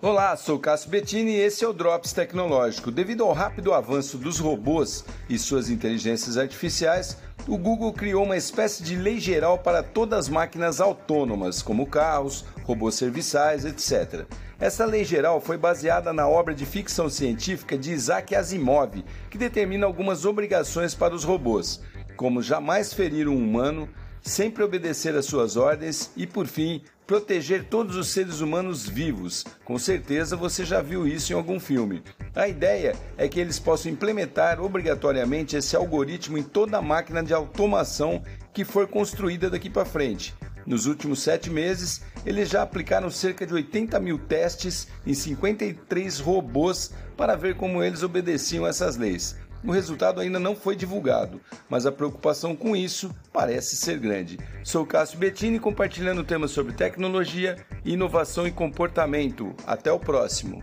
Olá, sou Cássio Bettini e esse é o Drops Tecnológico. Devido ao rápido avanço dos robôs e suas inteligências artificiais, o Google criou uma espécie de lei geral para todas as máquinas autônomas, como carros, robôs serviçais, etc. Essa lei geral foi baseada na obra de ficção científica de Isaac Asimov, que determina algumas obrigações para os robôs, como jamais ferir um humano, sempre obedecer às suas ordens e, por fim, proteger todos os seres humanos vivos. Com certeza você já viu isso em algum filme. A ideia é que eles possam implementar obrigatoriamente esse algoritmo em toda a máquina de automação que for construída daqui para frente. Nos últimos sete meses, eles já aplicaram cerca de 80 mil testes em 53 robôs para ver como eles obedeciam essas leis. O resultado ainda não foi divulgado, mas a preocupação com isso parece ser grande. Sou Cássio Bettini compartilhando temas sobre tecnologia, inovação e comportamento. Até o próximo.